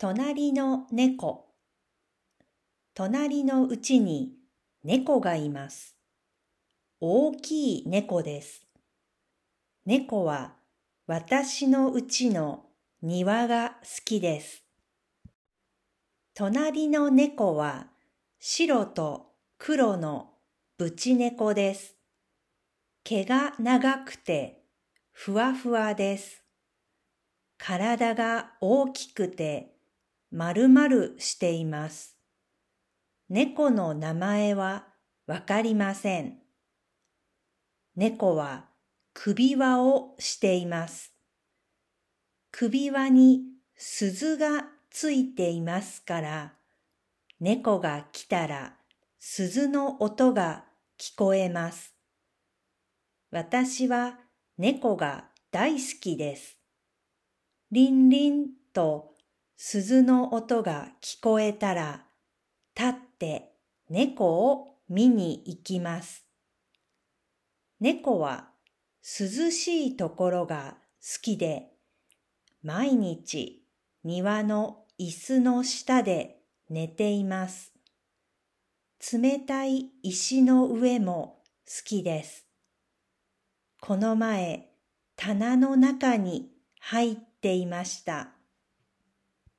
隣の猫。隣のうちに猫がいます。大きい猫です。猫は私のうちの庭が好きです。隣の猫は白と黒のブチ猫です。毛が長くてふわふわです。体が大きくて丸々しています。猫の名前はわかりません。猫は首輪をしています。首輪に鈴がついていますから、猫が来たら鈴の音が聞こえます。私は猫が大好きです。リンリンと鈴の音が聞こえたら、立って猫を見に行きます。猫は涼しいところが好きで、毎日庭の椅子の下で寝ています。冷たい石の上も好きです。この前、棚の中に入っていました。